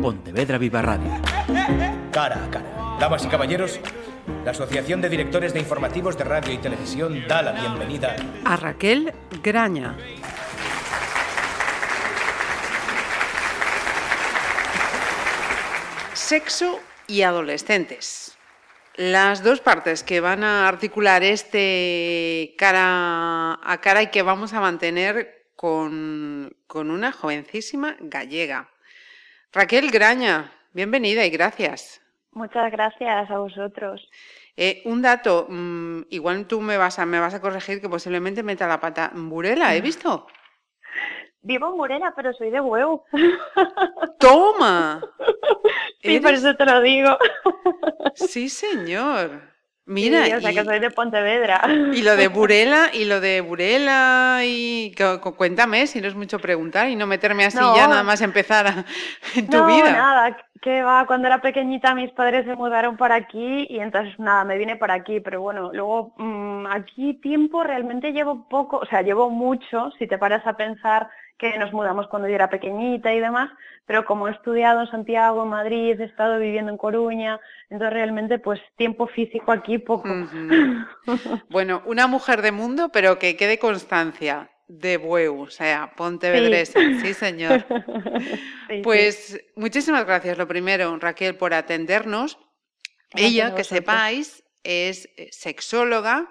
Pontevedra Viva Radio. Cara a cara. Damas y caballeros, la Asociación de Directores de Informativos de Radio y Televisión da la bienvenida a Raquel Graña. Sexo y adolescentes. Las dos partes que van a articular este cara a cara y que vamos a mantener con, con una jovencísima gallega. Raquel Graña, bienvenida y gracias. Muchas gracias a vosotros. Eh, un dato, mm, igual tú me vas, a, me vas a corregir que posiblemente meta la pata. Burela, ¿he visto? Vivo en Burela, pero soy de huevo. ¡Toma! sí, por eso te lo digo. sí, señor. Mira, o sea, que soy de Pontevedra. Y lo de Burela, y lo de Burela, y cuéntame, si no es mucho preguntar, y no meterme así ya nada más empezar en tu no, vida. nada, que va, cuando era pequeñita mis padres se mudaron para aquí y entonces nada, me vine para aquí, pero bueno, luego mm, aquí tiempo realmente llevo poco, o sea, llevo mucho, si te paras a pensar que nos mudamos cuando yo era pequeñita y demás, pero como he estudiado en Santiago, en Madrid, he estado viviendo en Coruña, entonces realmente pues tiempo físico aquí poco. bueno, una mujer de mundo, pero que quede constancia de Bueu, o sea, Pontevedresa, sí, sí señor. pues muchísimas gracias, lo primero, Raquel, por atendernos. Ella, que sepáis, es sexóloga,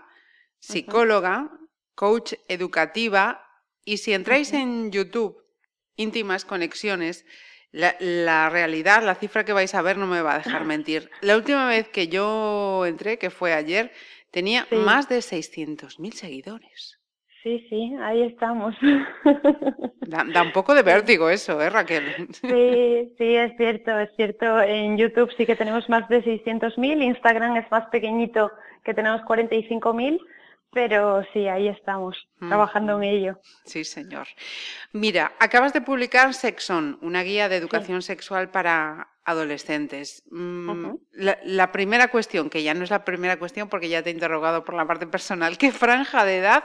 psicóloga, coach educativa y si entráis en YouTube, íntimas conexiones, la, realidad, la cifra que vais a ver no me va a dejar mentir. La última vez que yo entré, que fue ayer, tenía más de 600.000 seguidores. Sí, sí, ahí estamos. Da, un poco de vértigo eso, ¿eh, Raquel? Sí, sí, es cierto, es cierto. En YouTube sí que tenemos más de 600.000, Instagram es más pequeñito, que tenemos 45.000 pero sí, ahí estamos, trabajando en ello. Sí, señor. Mira, acabas de publicar Sexon, una guía de educación sexual para adolescentes. Mm, la, primera cuestión, que ya no es la primera cuestión porque ya te he interrogado por la parte personal, ¿qué franja de edad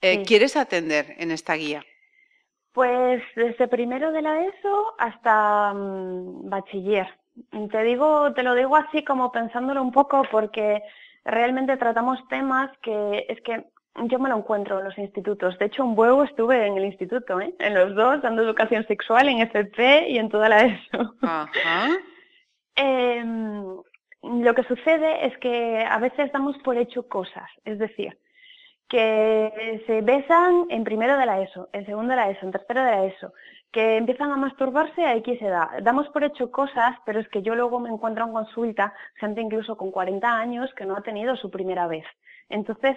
eh, quieres atender en esta guía? Pues desde primero de la ESO hasta mm, bachiller. Te digo, te lo digo así como pensándolo un poco porque realmente tratamos temas que es que yo me lo encuentro en los institutos. De hecho, un huevo estuve en el instituto, ¿eh? en los dos, dando educación sexual, en FP y en toda la ESO. Em, lo que sucede es que a veces damos por hecho cosas, es decir, que se besan en primero de la ESO, en segundo de la ESO, en tercero de la ESO, que empiezan a masturbarse a X edad. Damos por hecho cosas, pero es que yo luego me encuentro en consulta, gente incluso con 40 años que no ha tenido su primera vez. Entonces,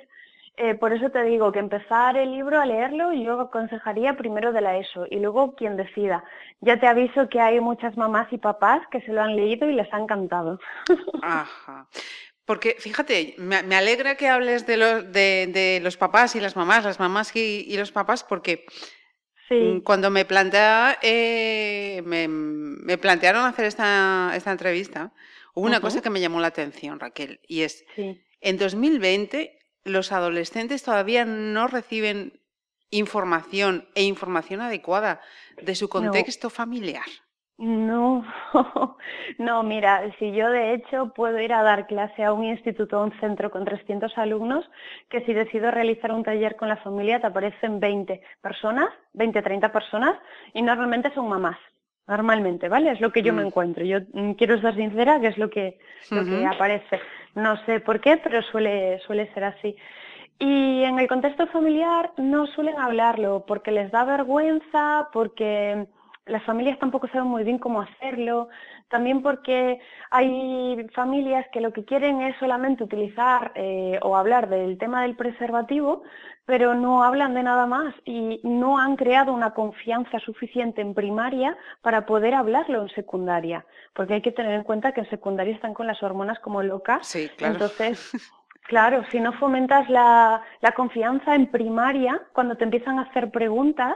eh, por eso te digo que empezar el libro a leerlo yo aconsejaría primero de la ESO y luego quien decida. Ya te aviso que hay muchas mamás y papás que se lo han leído y les ha encantado. Ajá. Porque fíjate, me, alegra que hables de los, de, los papás y las mamás, las mamás y los papás, porque Mm, cuando me, plantea, eh, me, plantearon hacer esta, esta entrevista, hubo una cosa que me llamó la atención, Raquel, y es, en 2020 los adolescentes todavía no reciben información e información adecuada de su contexto familiar. No, no, mira, si yo de hecho puedo ir a dar clase a un instituto o un centro con 300 alumnos, que si decido realizar un taller con la familia te aparecen 20 personas, 20, 30 personas, y normalmente son mamás, normalmente, ¿vale? Es lo que yo me mm. encuentro. Yo mm, quiero ser sincera, que es lo que, lo que aparece. No sé por qué, pero suele, suele ser así. Y en el contexto familiar no suelen hablarlo porque les da vergüenza, porque las familias tampoco saben muy bien cómo hacerlo, también porque hay familias que lo que quieren es solamente utilizar eh, o hablar del tema del preservativo, pero no hablan de nada más y no han creado una confianza suficiente en primaria para poder hablarlo en secundaria, porque hay que tener en cuenta que en secundaria están con las hormonas como locas, sí, claro. entonces Claro, si no fomentas la, confianza en primaria, cuando te empiezan a hacer preguntas,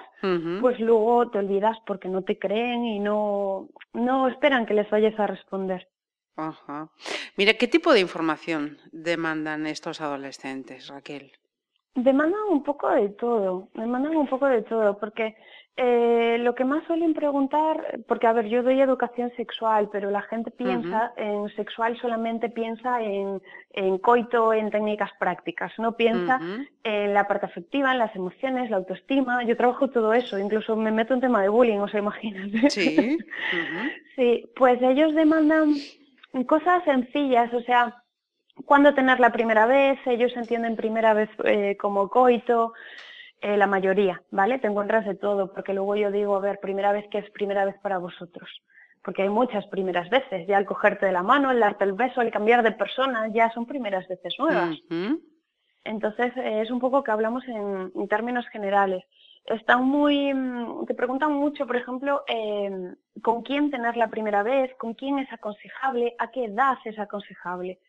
pues luego te olvidas porque no te creen y no, no esperan que les vayas a responder. Ajá. Mira, ¿qué tipo de información demandan estos adolescentes, Raquel? Demandan un poco de todo, demandan un poco de todo, porque Eh, lo que más suelen preguntar, porque a ver, yo doy educación sexual, pero la gente piensa en sexual solamente piensa en, en, coito, en técnicas prácticas, no piensa en la parte afectiva, en las emociones, la autoestima. Yo trabajo todo eso, incluso me meto en tema de bullying, o sea, imagínate. Sí. sí, pues ellos demandan cosas sencillas, o sea, cuándo tener la primera vez, ellos entienden primera vez eh, como coito, eh, la mayoría, ¿vale? Te encuentras de todo, porque luego yo digo, a ver, primera vez que es primera vez para vosotros. Porque hay muchas primeras veces, ya al cogerte de la mano, el darte el beso, el cambiar de persona, ya son primeras veces nuevas. Entonces, eh, es un poco que hablamos en, términos generales. Están muy, mm, te preguntan mucho, por ejemplo, em, con quién tener la primera vez, con quién es aconsejable, a qué edad es aconsejable.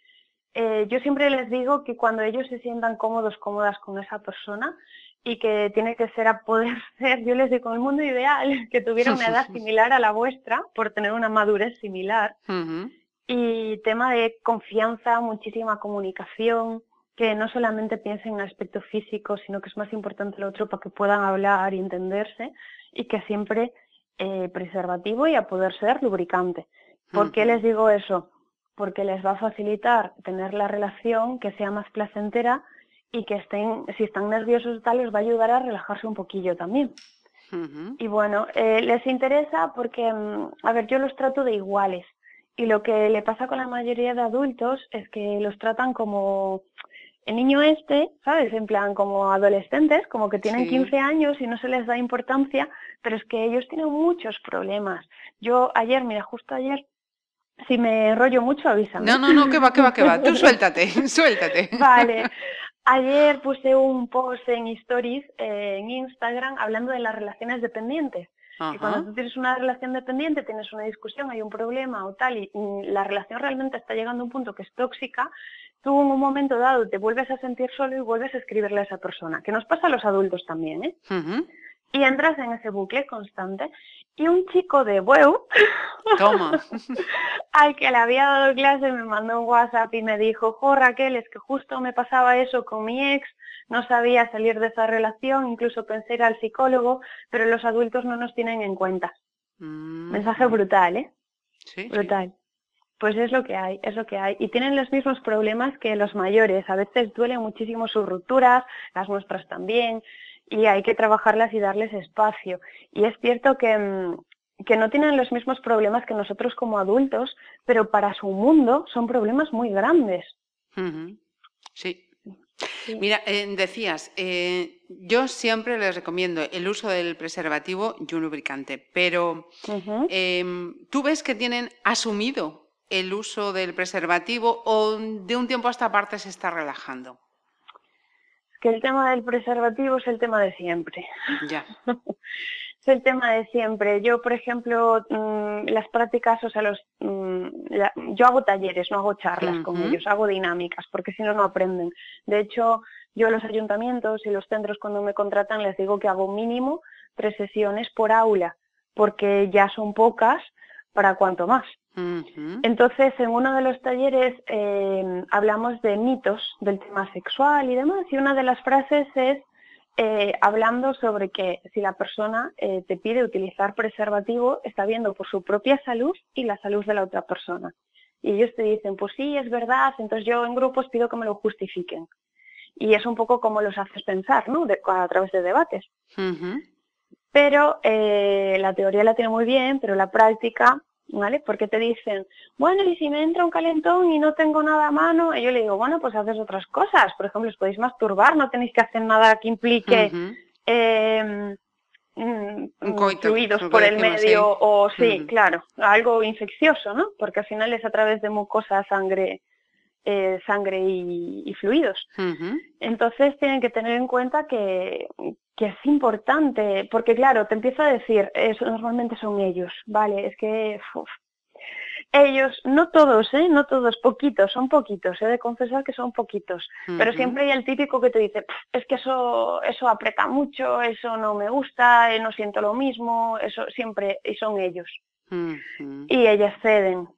Eh, yo siempre les digo que cuando ellos se sientan cómodos, cómodas con esa persona, y que tiene que ser a poder ser, yo les digo, el mundo ideal, que tuviera una edad similar a la vuestra, por tener una madurez similar. Y tema de confianza, muchísima comunicación, que no solamente piensen en el aspecto físico, sino que es más importante el otro para que puedan hablar y entenderse, y que siempre eh, preservativo y a poder ser lubricante. ¿Por qué les digo eso? Porque les va a facilitar tener la relación que sea más placentera y que estén, si están nerviosos tal, les va a ayudar a relajarse un poquillo también. Y bueno, eh, les interesa porque, mm, a ver, yo los trato de iguales y lo que le pasa con la mayoría de adultos es que los tratan como el niño este, ¿sabes? En plan, como adolescentes, como que tienen 15 años y no se les da importancia, pero es que ellos tienen muchos problemas. Yo ayer, mira, justo ayer, si me enrollo mucho, avísame. No, no, no, que va, que va, que va. Tú suéltate, suéltate. Vale. Ayer puse un post en Stories eh, en Instagram hablando de las relaciones dependientes. Y cuando tú tienes una relación dependiente, tienes una discusión, hay un problema o tal, y, la relación realmente está llegando a un punto que es tóxica, tú en un momento dado te vuelves a sentir solo y vuelves a escribirle a esa persona, que nos pasa a los adultos también, ¿eh? Y entras en ese bucle constante y un chico de Bueu, al que le había dado clase, me mandó un WhatsApp y me dijo, jo Raquel, es que justo me pasaba eso con mi ex, no sabía salir de esa relación, incluso pensé ir al psicólogo, pero los adultos no nos tienen en cuenta. Mm. Mensaje brutal, ¿eh? Sí, brutal. Pues es lo que hay, es lo que hay. Y tienen los mismos problemas que los mayores. A veces duelen muchísimo sus rupturas, las nuestras también y hay que trabajarlas y darles espacio. Y es cierto que, mm, que no tienen los mismos problemas que nosotros como adultos, pero para su mundo son problemas muy grandes. Sí. Mira, eh, decías, eh, yo siempre les recomiendo el uso del preservativo y un lubricante, pero em, ¿tú ves que tienen asumido el uso del preservativo o de un tiempo a esta parte se está relajando? Que el tema del preservativo es el tema de siempre. Ya. es el tema de siempre. Yo, por ejemplo, mm, las prácticas, o sea, los, mm, yo hago talleres, no hago charlas con ellos, hago dinámicas, porque si no, no aprenden. De hecho, yo a los ayuntamientos y los centros cuando me contratan les digo que hago mínimo tres sesiones por aula, porque ya son pocas para cuanto más. Entonces, en uno de los talleres eh, hablamos de mitos del tema sexual y demás, y una de las frases es eh, hablando sobre que si la persona eh, te pide utilizar preservativo, está viendo por su propia salud y la salud de la otra persona. Y ellos te dicen, pues sí, es verdad, entonces yo en grupos pido que me lo justifiquen. Y es un poco como los haces pensar, ¿no? a través de debates. Pero la teoría la tiene muy bien, pero la práctica ¿vale? Porque te dicen, bueno, y si me entra un calentón y no tengo nada a mano, y yo le digo, bueno, pues haces otras cosas. Por ejemplo, os podéis masturbar, no tenéis que hacer nada que implique em, mm, fluidos por el medio o sí, claro, algo infeccioso, ¿no? Porque al final es a través de mucosa, sangre, eh, sangre y, fluidos. Entonces tienen que tener en cuenta que, que es importante, porque claro, te empiezo a decir, eso normalmente son ellos, ¿vale? Es que ellos, no todos, ¿eh? No todos, poquitos, son poquitos, he de confesar que son poquitos, pero siempre hay el típico que te dice, es que eso, eso aprieta mucho, eso no me gusta, eh, no siento lo mismo, eso siempre, y son ellos. Y ellas ceden.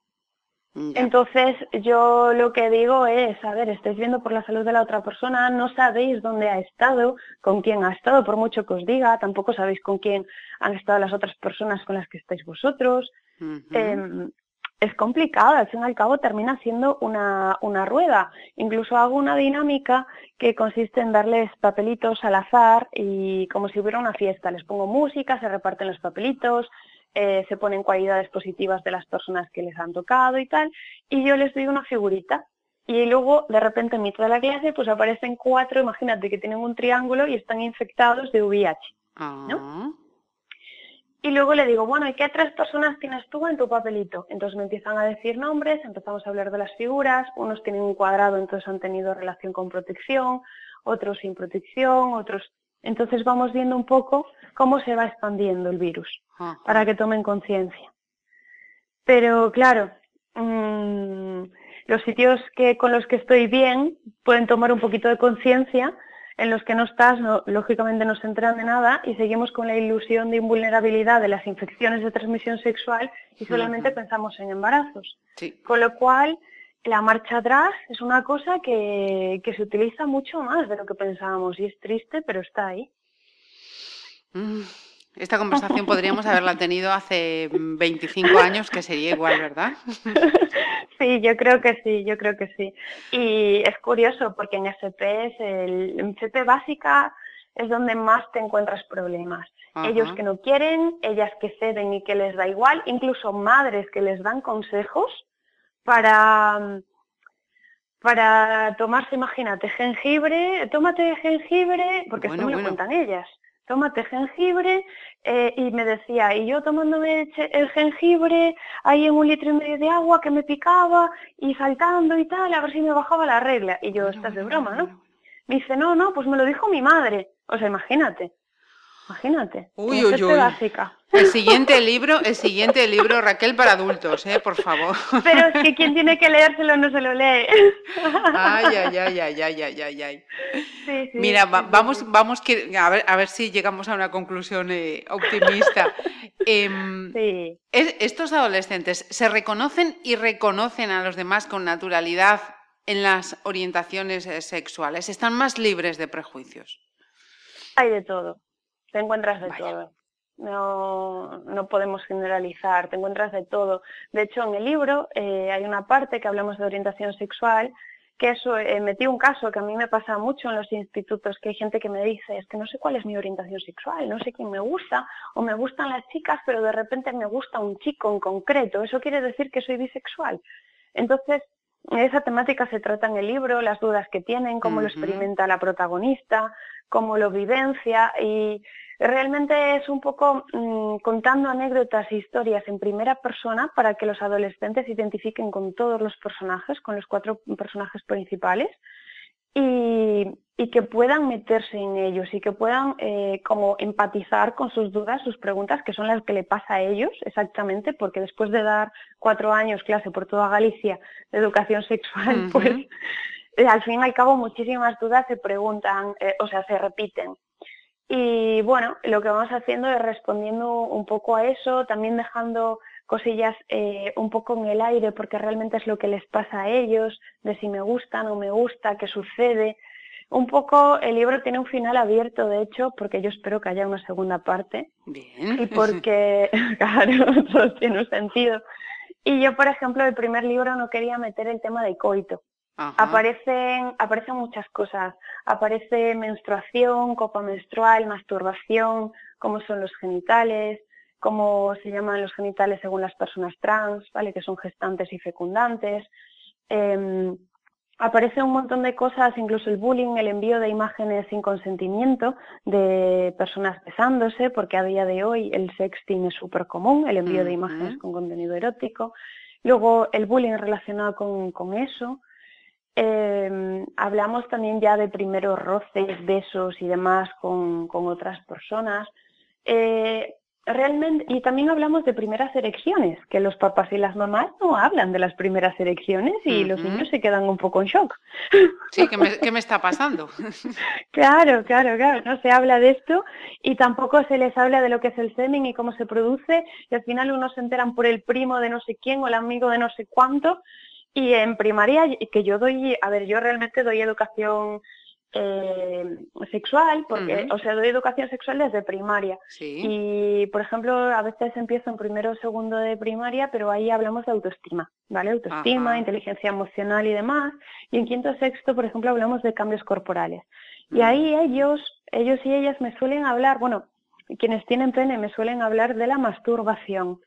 Entonces yo lo que digo es, a ver, estáis viendo por la salud de la otra persona, no sabéis dónde ha estado, con quién ha estado, por mucho que os diga, tampoco sabéis con quién han estado las otras personas con las que estáis vosotros. Em, es complicado, al fin y al cabo termina siendo una, una rueda. Incluso hago una dinámica que consiste en darles papelitos al azar y como si hubiera una fiesta. Les pongo música, se reparten los papelitos, eh, se ponen cualidades positivas de las personas que les han tocado y tal, y yo les doy una figurita. Y luego, de repente, en mitad de la clase, pues aparecen cuatro, imagínate que tienen un triángulo y están infectados de VIH. ¿no? Ah. Y luego le digo, bueno, ¿y qué tres personas tienes tú en tu papelito? Entonces me empiezan a decir nombres, empezamos a hablar de las figuras, unos tienen un cuadrado, entonces han tenido relación con protección, otros sin protección, otros entonces vamos viendo un poco cómo se va expandiendo el virus para que tomen conciencia. Pero claro, mm, los sitios que con los que estoy bien pueden tomar un poquito de conciencia, en los que no estás, lógicamente no se enteran de nada y seguimos con la ilusión de invulnerabilidad de las infecciones de transmisión sexual y solamente pensamos en embarazos. Con lo cual, la marcha atrás es una cosa que, se utiliza mucho más de lo que pensábamos y es triste, pero está ahí. Mm, esta conversación podríamos haberla tenido hace 25 años, que sería igual, ¿verdad? Sí, yo creo que sí, yo creo que sí. Y es curioso porque en SP es el, en FP básica es donde más te encuentras problemas. Ellos que no quieren, ellas que ceden y que les da igual, incluso madres que les dan consejos para, para tomarse, imagínate, jengibre, tómate jengibre, porque esto me lo cuentan ellas, tómate jengibre, eh, y me decía, y yo tomándome el jengibre ahí en un litro y medio de agua que me picaba, y saltando y tal, a ver si me bajaba la regla. Y yo, estás de broma, ¿no? Me dice, no, no, pues me lo dijo mi madre. O sea, imagínate. Imagínate. Uy, uy, uy. Básica. El siguiente libro, el siguiente libro, Raquel, para adultos, ¿eh? por favor. Pero es que quien tiene que leérselo no se lo lee. Ay, ay, ay, ay, ay, ay, ay. Sí, sí, Mira, vamos, vamos que, a, ver, a ver si llegamos a una conclusión eh, optimista. Em, sí. estos adolescentes se reconocen y reconocen a los demás con naturalidad en las orientaciones eh, sexuales. Están más libres de prejuicios. Hay de todo te encuentras de todo. No, no podemos generalizar, te encuentras de todo. De hecho, en el libro eh, hay una parte que hablamos de orientación sexual, que eso, eh, metí un caso que a mí me pasa mucho en los institutos, que hay gente que me dice, es que no sé cuál es mi orientación sexual, no sé quién me gusta, o me gustan las chicas, pero de repente me gusta un chico en concreto, eso quiere decir que soy bisexual. Entonces, esa temática se trata en el libro, las dudas que tienen, cómo lo experimenta la protagonista, cómo lo vivencia y realmente es un poco mm, contando anécdotas e historias en primera persona para que los adolescentes se identifiquen con todos los personajes, con los cuatro personajes principales y, que puedan meterse en ellos y que puedan eh, como empatizar con sus dudas, sus preguntas, que son las que le pasa a ellos exactamente, porque después de dar cuatro años clase por toda Galicia de educación sexual, pues eh, al fin y al cabo muchísimas dudas se preguntan, eh, o sea, se repiten. Y bueno, lo que vamos haciendo es respondiendo un poco a eso, también dejando cosillas eh, un poco en el aire porque realmente es lo que les pasa a ellos, de si me gusta, no me gusta, qué sucede. Un poco el libro tiene un final abierto, de hecho, porque yo espero que haya una segunda parte. Bien. Y porque, claro, todo tiene un sentido. Y yo, por ejemplo, el primer libro no quería meter el tema de coito, Aparecen, aparecen muchas cosas. Aparece menstruación, copa menstrual, masturbación, cómo son los genitales, cómo se llaman los genitales según las personas trans, ¿vale? que son gestantes y fecundantes. Eh, aparece un montón de cosas, incluso el bullying, el envío de imágenes sin consentimiento de personas besándose, porque a día de hoy el sexting es súper común, el envío de imágenes con contenido erótico. Luego el bullying relacionado con, con eso. Eh, hablamos también ya de primeros roces, besos y demás con, otras personas. Eh, realmente, y también hablamos de primeras erecciones, que los papás y las mamás no hablan de las primeras erecciones y los niños se quedan un poco en shock. Sí, ¿qué me, ¿qué me está pasando? claro, claro, claro, no se habla de esto y tampoco se les habla de lo que es el semen y cómo se produce y al final unos se enteran por el primo de no sé quién o el amigo de no sé cuánto y en primaria, que yo doy, a ver, yo realmente doy educación eh, sexual, porque, o sea, doy educación sexual desde primaria. Y, por ejemplo, a veces empiezo en primero o segundo de primaria, pero ahí hablamos de autoestima, ¿vale? Autoestima, inteligencia emocional y demás. Y en quinto o sexto, por ejemplo, hablamos de cambios corporales. Y ahí ellos, ellos y ellas me suelen hablar, bueno, quienes tienen pene me suelen hablar de la masturbación.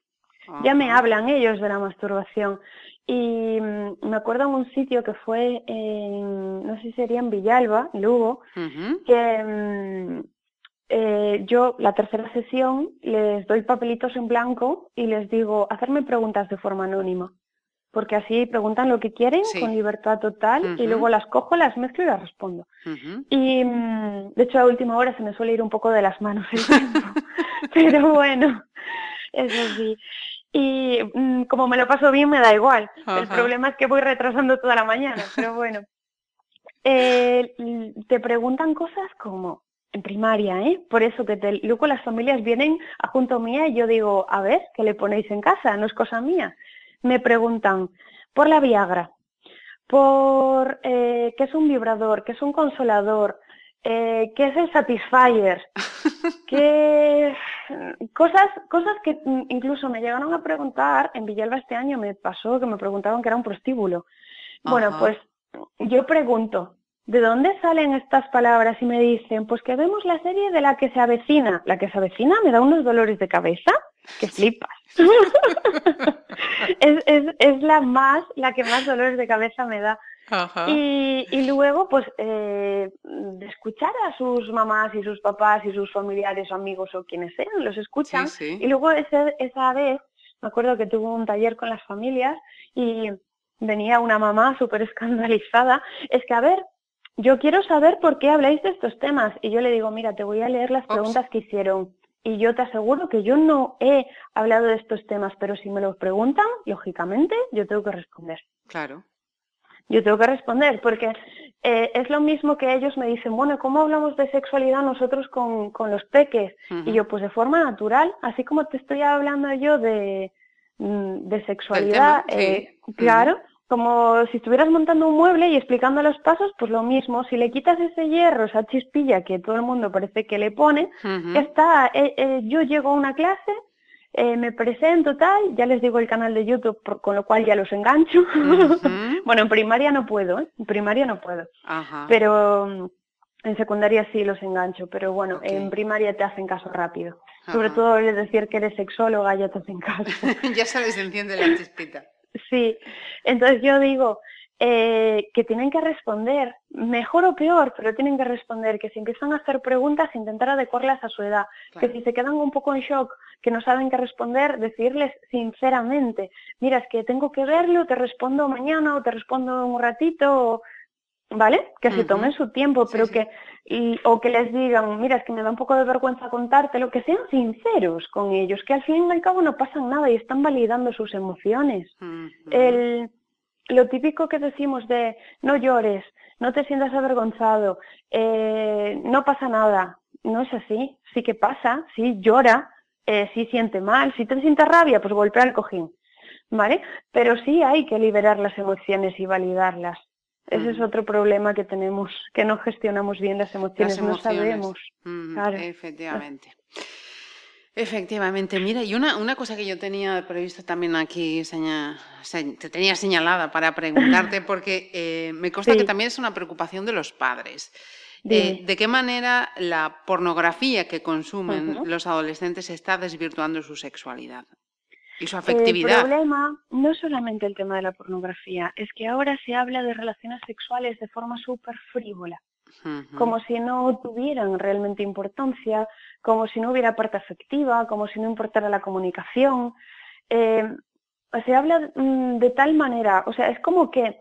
Ya me hablan ellos de la masturbación. Y mm, me acuerdo en un sitio que fue, en, no sé si sería en Villalba, Lugo, que mm, eh, yo la tercera sesión les doy papelitos en blanco y les digo, hacerme preguntas de forma anónima. Porque así preguntan lo que quieren con libertad total y luego las cojo, las mezclo y las respondo. Y mm, de hecho a última hora se me suele ir un poco de las manos el tiempo. Pero bueno, eso sí. Y mm, como me lo paso bien, me da igual. El problema es que voy retrasando toda la mañana, pero bueno. Eh, te preguntan cosas como en primaria, ¿eh? Por eso que te, luego las familias vienen a junto mía y yo digo, a ver, ¿qué le ponéis en casa? No es cosa mía. Me preguntan por la Viagra, por eh, qué es un vibrador, qué es un consolador, eh, qué es el Satisfyer, qué cosas, cosas que incluso me llegaron a preguntar en Villalba este año me pasó que me preguntaban que era un prostíbulo. Bueno, pues yo pregunto, ¿de dónde salen estas palabras? Y me dicen, pues que vemos la serie de la que se avecina. La que se avecina me da unos dolores de cabeza que flipas. es, es, es la más, la que más dolores de cabeza me da. Y, y, luego, pues, eh, de escuchar a sus mamás y sus papás y sus familiares o amigos o quienes sean, los escuchan. Y luego ese, esa vez, me acuerdo que tuvo un taller con las familias y venía una mamá súper escandalizada. Es que, a ver, yo quiero saber por qué habláis de estos temas. Y yo le digo, mira, te voy a leer las preguntas que hicieron. Y yo te aseguro que yo no he hablado de estos temas, pero si me los preguntan, lógicamente, yo tengo que responder. Claro yo tengo que responder, porque eh, es lo mismo que ellos me dicen, bueno, ¿cómo hablamos de sexualidad nosotros con, con los peques? Y yo, pues de forma natural, así como te estoy hablando yo de, mm, de sexualidad, eh, claro, como si estuvieras montando un mueble y explicando los pasos, pues lo mismo, si le quitas ese hierro, esa chispilla que todo el mundo parece que le pone, ya está, eh, yo llego a una clase, eh, me presento tal, ya les digo el canal de YouTube, con lo cual ya los engancho. bueno, en primaria no puedo, ¿eh? en primaria no puedo. Pero mm, en secundaria sí los engancho, pero bueno, en primaria te hacen caso rápido. Sobre todo el decir que eres sexóloga ya te hacen caso. ya se les enciende la chispita. Sí, entonces yo digo, eh, que tienen que responder, mejor o peor, pero tienen que responder, que si empiezan a hacer preguntas, intentar adecuarlas a su edad, que si se quedan un poco en shock, que no saben qué responder, decirles sinceramente, mira, es que tengo que verlo, te respondo mañana o te respondo un ratito, ¿vale? Que se tomen su tiempo, pero que, o que les digan, mira, es que me da un poco de vergüenza contártelo, que sean sinceros con ellos, que al fin y al cabo no pasan nada y están validando sus emociones. El lo típico que decimos de no llores, no te sientas avergonzado, eh, no pasa nada, no es así, sí que pasa, sí llora, eh, sí siente mal, si te sientes rabia, pues golpea el cojín, ¿vale? Pero sí hay que liberar las emociones y validarlas. Ese es otro problema que tenemos, que no gestionamos bien las emociones, no sabemos. Efectivamente. Efectivamente, mira, y una, una, cosa que yo tenía previsto también aquí, te tenía señalada para preguntarte, porque eh, me consta que también es una preocupación de los padres. Eh, ¿De qué manera la pornografía que consumen los adolescentes está desvirtuando su sexualidad y su afectividad? El problema no es solamente el tema de la pornografía, es que ahora se habla de relaciones sexuales de forma súper frívola como si no tuvieran realmente importancia, como si no hubiera parte afectiva, como si no importara la comunicación. Eh, se habla mm, de tal manera, o sea, es como que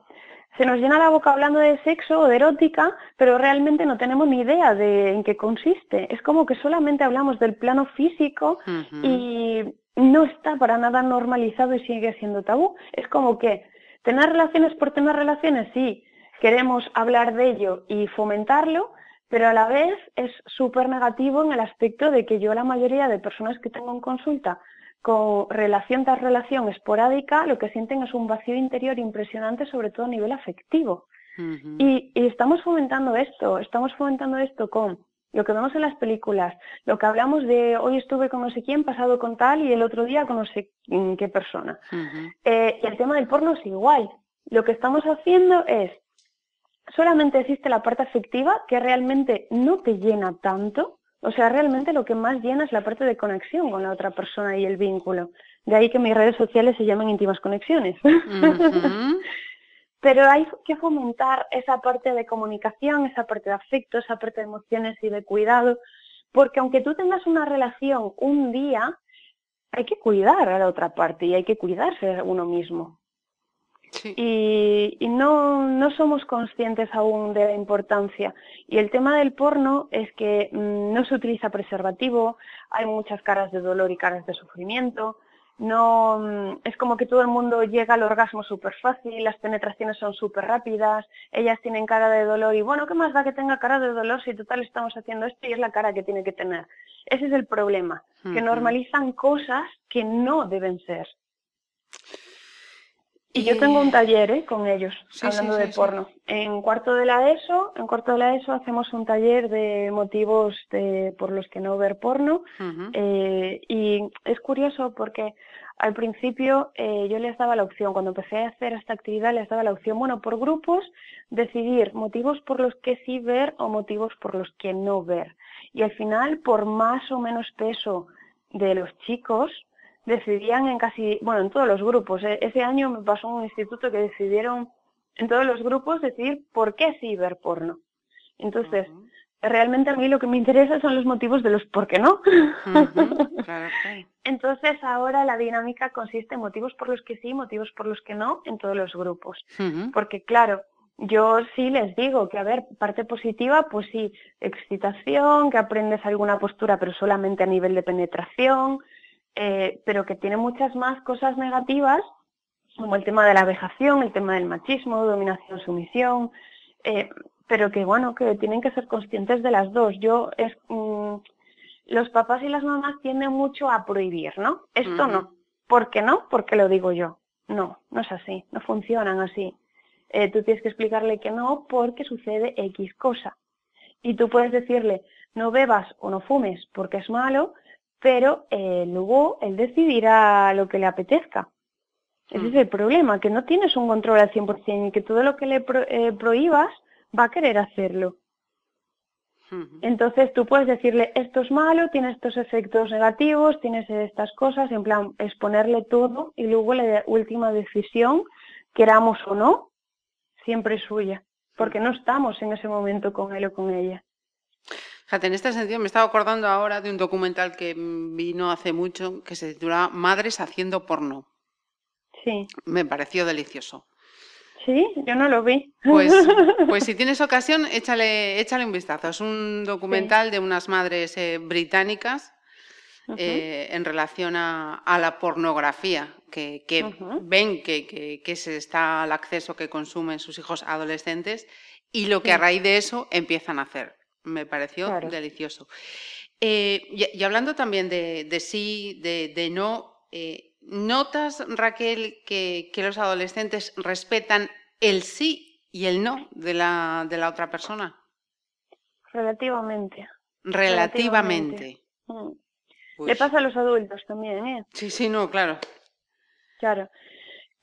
se nos llena la boca hablando de sexo o de erótica, pero realmente no tenemos ni idea de en qué consiste. Es como que solamente hablamos del plano físico y no está para nada normalizado y sigue siendo tabú. Es como que tener relaciones por tener relaciones, sí, queremos hablar de ello y fomentarlo, pero a la vez es súper negativo en el aspecto de que yo la mayoría de personas que tengo en consulta con relación tras relación esporádica, lo que sienten es un vacío interior impresionante, sobre todo a nivel afectivo. y, estamos fomentando esto, estamos fomentando esto con lo que vemos en las películas, lo que hablamos de hoy estuve con no sé quién, pasado con tal y el otro día con no sé qué persona. Eh, y el tema del porno es igual. Lo que estamos haciendo es, solamente existe la parte afectiva que realmente no te llena tanto, o sea, realmente lo que más llena es la parte de conexión con la otra persona y el vínculo. De ahí que mis redes sociales se llaman íntimas conexiones. Pero hay que fomentar esa parte de comunicación, esa parte de afecto, esa parte de emociones y de cuidado, porque aunque tú tengas una relación un día, hay que cuidar a la otra parte y hay que cuidarse a uno mismo. Y, no, no, somos conscientes aún de la importancia. Y el tema del porno es que mm, no se utiliza preservativo, hay muchas caras de dolor y caras de sufrimiento. No, mm, es como que todo el mundo llega al orgasmo súper fácil, las penetraciones son súper rápidas, ellas tienen cara de dolor y bueno, ¿qué más da que tenga cara de dolor si total estamos haciendo esto y es la cara que tiene que tener? Ese es el problema, que normalizan cosas que no deben ser. Y yo tengo un taller ¿eh? con ellos, hablando de porno. En cuarto de la ESO, en cuarto de la ESO hacemos un taller de motivos de, por los que no ver porno. Eh, y es curioso porque al principio eh, yo les daba la opción, cuando empecé a hacer esta actividad les daba la opción, bueno, por grupos, decidir motivos por los que sí ver o motivos por los que no ver. Y al final, por más o menos peso de los chicos, decidían en casi, bueno, en todos los grupos. ¿eh? Ese año me pasó un instituto que decidieron en todos los grupos decidir por qué sí ver porno. Entonces, realmente a mí lo que me interesa son los motivos de los por qué no. Entonces, ahora la dinámica consiste en motivos por los que sí, motivos por los que no en todos los grupos. Porque, claro, yo sí les digo que, a ver, parte positiva, pues sí, excitación, que aprendes alguna postura, pero solamente a nivel de penetración, eh, pero que tiene muchas más cosas negativas, como el tema de la vejación, el tema del machismo, dominación, sumisión, eh, pero que bueno, que tienen que ser conscientes de las dos. Yo es mm, los papás y las mamás tienden mucho a prohibir, ¿no? Esto no. ¿Por qué no? Porque lo digo yo. No, no es así, no funcionan así. Eh, tú tienes que explicarle que no porque sucede X cosa. Y tú puedes decirle, no bebas o no fumes porque es malo, pero eh, luego él decidirá lo que le apetezca. Ese es mm. el problema, que no tienes un control al 100% y que todo lo que le eh, prohíbas va a querer hacerlo. Entonces tú puedes decirle, esto es malo, tiene estos efectos negativos, tienes estas cosas, en plan, exponerle todo y luego la última decisión, queramos o no, siempre es suya, porque no estamos en ese momento con él o con ella. Fíjate, en este sentido me estaba acordando ahora de un documental que vino hace mucho que se titula Madres haciendo porno. Sí. Me pareció delicioso. Sí, yo no lo vi. Pues, pues si tienes ocasión, échale, échale un vistazo. Es un documental de unas madres eh, británicas eh, en relación a, la pornografía, que, ven que, que, que, se está al acceso que consumen sus hijos adolescentes y lo que a raíz de eso empiezan a hacer. Me pareció delicioso. Eh, y, hablando también de, sí, de, no, eh, ¿notas, Raquel, que, los adolescentes respetan el sí y el no de la, de la otra persona? Relativamente. Relativamente. Mm. Le pasa a los adultos también, ¿eh? Sí, sí, no, claro. Claro.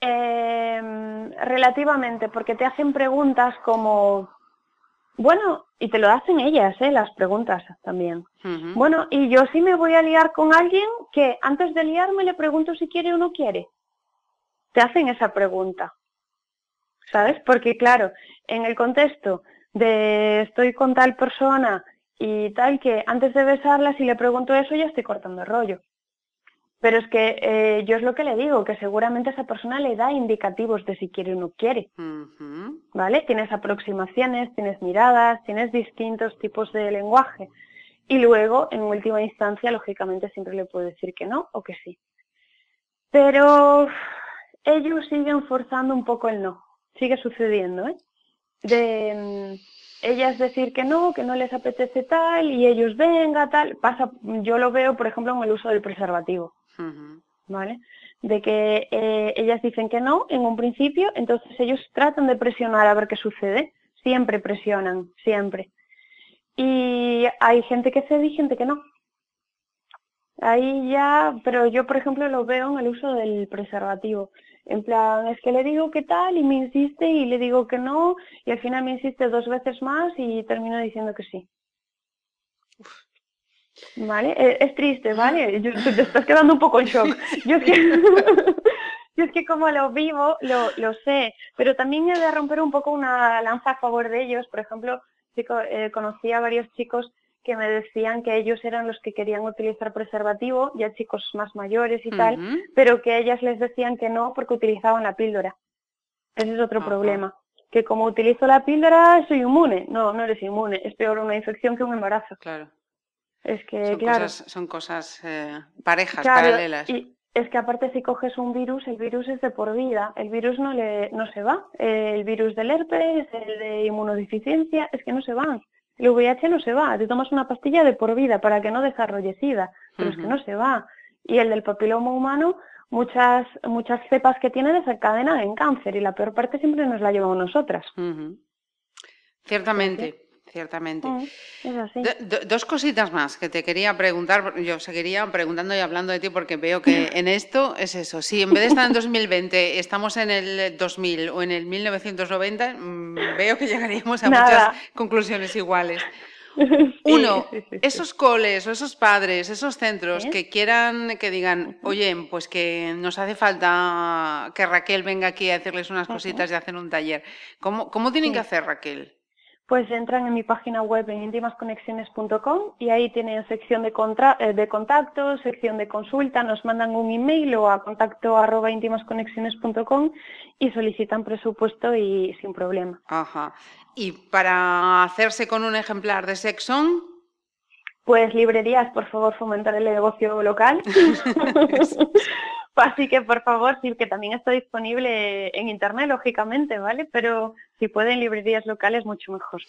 Em, relativamente, porque te hacen preguntas como, bueno, y te lo hacen ellas, ¿eh? las preguntas también. Bueno, y yo sí me voy a liar con alguien que antes de liarme le pregunto si quiere o no quiere. Te hacen esa pregunta. ¿Sabes? Porque claro, en el contexto de estoy con tal persona y tal que antes de besarla si le pregunto eso ya estoy cortando el rollo. Pero es que eh, yo es lo que le digo, que seguramente esa persona le da indicativos de si quiere o no quiere. ¿vale? Tienes aproximaciones, tienes miradas, tienes distintos tipos de lenguaje. Y luego, en última instancia, lógicamente siempre le puedo decir que no o que sí. Pero ellos siguen forzando un poco el no. Sigue sucediendo, ¿eh? De mm, ellas decir que no, que no les apetece tal, y ellos venga, tal. Pasa, yo lo veo, por ejemplo, en el uso del preservativo. ¿Vale? De que eh, ellas dicen que no en un principio, entonces ellos tratan de presionar a ver qué sucede. Siempre presionan, siempre. Y hay gente que cede y gente que no. Ahí ya, pero yo por ejemplo lo veo en el uso del preservativo. En plan, es que le digo que tal y me insiste y le digo que no y al final me insiste dos veces más y termino diciendo que sí. ¿Vale? E, es, triste, ¿vale? Yo, te estás quedando un poco en shock. Yo es que, yo es que como lo vivo, lo, lo sé, pero también he de romper un poco una lanza a favor de ellos. Por ejemplo, eh, conocí a varios chicos que me decían que ellos eran los que querían utilizar preservativo, ya chicos más mayores y tal, pero que ellas les decían que no porque utilizaban la píldora. Ese es otro problema. Que como utilizo la píldora soy inmune. No, no eres inmune. Es peor una infección que un embarazo. Claro. Es que, son claro. Cosas, son cosas eh, parejas, paralelas. Y es que aparte si coges un virus, el virus es de por vida. El virus no, le, no se va. El virus del herpes, el de inmunodeficiencia, es que no se van. El VIH no se va, te tomas una pastilla de por vida para que no desarrolle SIDA, pero es que no se va. Y el del papiloma humano, muchas, muchas cepas que tiene desencadenan en cáncer y la peor parte siempre nos la llevamos nosotras. Ciertamente ciertamente. Dos cositas más que te quería preguntar. Yo seguiría preguntando y hablando de ti porque veo que en esto es eso. Si en vez de estar en 2020 estamos en el 2000 o en el 1990, mm, veo que llegaríamos a muchas conclusiones iguales. Uno, esos coles o esos padres, esos centros que quieran, que digan, oye, pues que nos hace falta que Raquel venga aquí a hacerles unas cositas y hacer un taller. ¿Cómo, cómo tienen que hacer, Raquel? Pues entran en mi página web en intimasconexiones.com y ahí tienen sección de, eh, de contacto, sección de consulta, nos mandan un email o a contacto arroba intimasconexiones.com y solicitan presupuesto y sin problema. Ajá. ¿Y para hacerse con un ejemplar de Sexon? Pues librerías, por favor, fomentar el negocio local. Así que, por favor, sí, que también está disponible en Internet, lógicamente, ¿vale? Pero si pueden librerías locales, mucho mejor.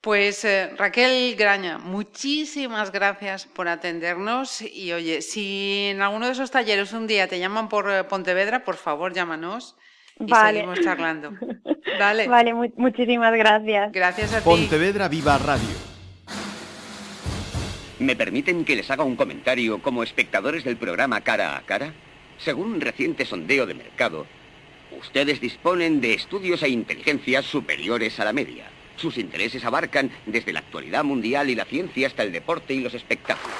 Pues eh, Raquel Graña, muchísimas gracias por atendernos y oye, si en alguno de esos talleres un día te llaman por eh, Pontevedra, por favor llámanos y seguimos charlando. Vale, vale muchísimas gracias. Gracias a ti. Pontevedra Viva Radio ¿Me permiten que les haga un comentario como espectadores del programa Cara a Cara? Según un reciente sondeo de mercado, ustedes disponen de estudios e inteligencias superiores a la media. Sus intereses abarcan desde la actualidad mundial y la ciencia hasta el deporte y los espectáculos.